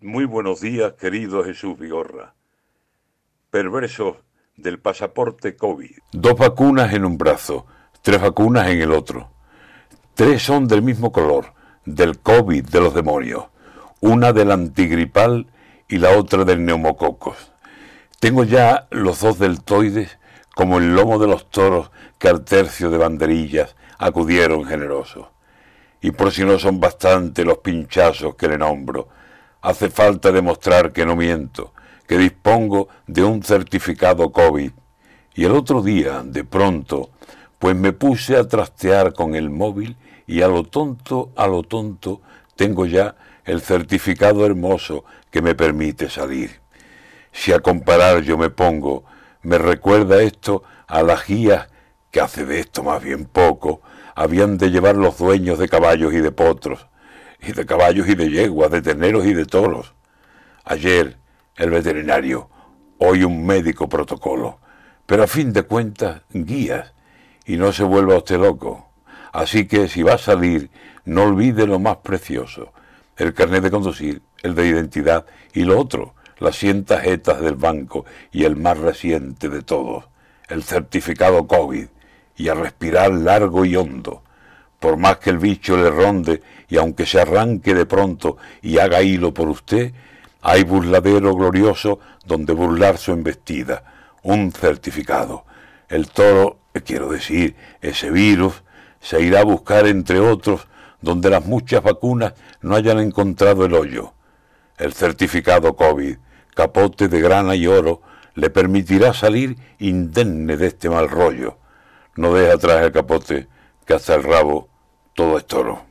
Muy buenos días, querido Jesús Vigorra. Perversos del pasaporte COVID. Dos vacunas en un brazo, tres vacunas en el otro. Tres son del mismo color, del COVID de los demonios. Una del antigripal y la otra del neumococos. Tengo ya los dos deltoides como el lomo de los toros que al tercio de banderillas acudieron generosos. Y por si no son bastante los pinchazos que le nombro, hace falta demostrar que no miento, que dispongo de un certificado COVID. Y el otro día, de pronto, pues me puse a trastear con el móvil y a lo tonto, a lo tonto, tengo ya el certificado hermoso que me permite salir. Si a comparar yo me pongo, me recuerda esto a las guías que hace de esto más bien poco, habían de llevar los dueños de caballos y de potros, y de caballos y de yeguas, de terneros y de toros. Ayer el veterinario, hoy un médico protocolo, pero a fin de cuentas guías, y no se vuelva usted loco. Así que si va a salir, no olvide lo más precioso, el carnet de conducir, el de identidad y lo otro, las cien tarjetas del banco y el más reciente de todos, el certificado COVID, y a respirar largo y hondo. Por más que el bicho le ronde y aunque se arranque de pronto y haga hilo por usted, hay burladero glorioso donde burlar su embestida, un certificado. El toro, quiero decir, ese virus, se irá a buscar entre otros donde las muchas vacunas no hayan encontrado el hoyo. El certificado COVID, capote de grana y oro, le permitirá salir indemne de este mal rollo. No deja atrás el capote, que hasta el rabo todo es toro.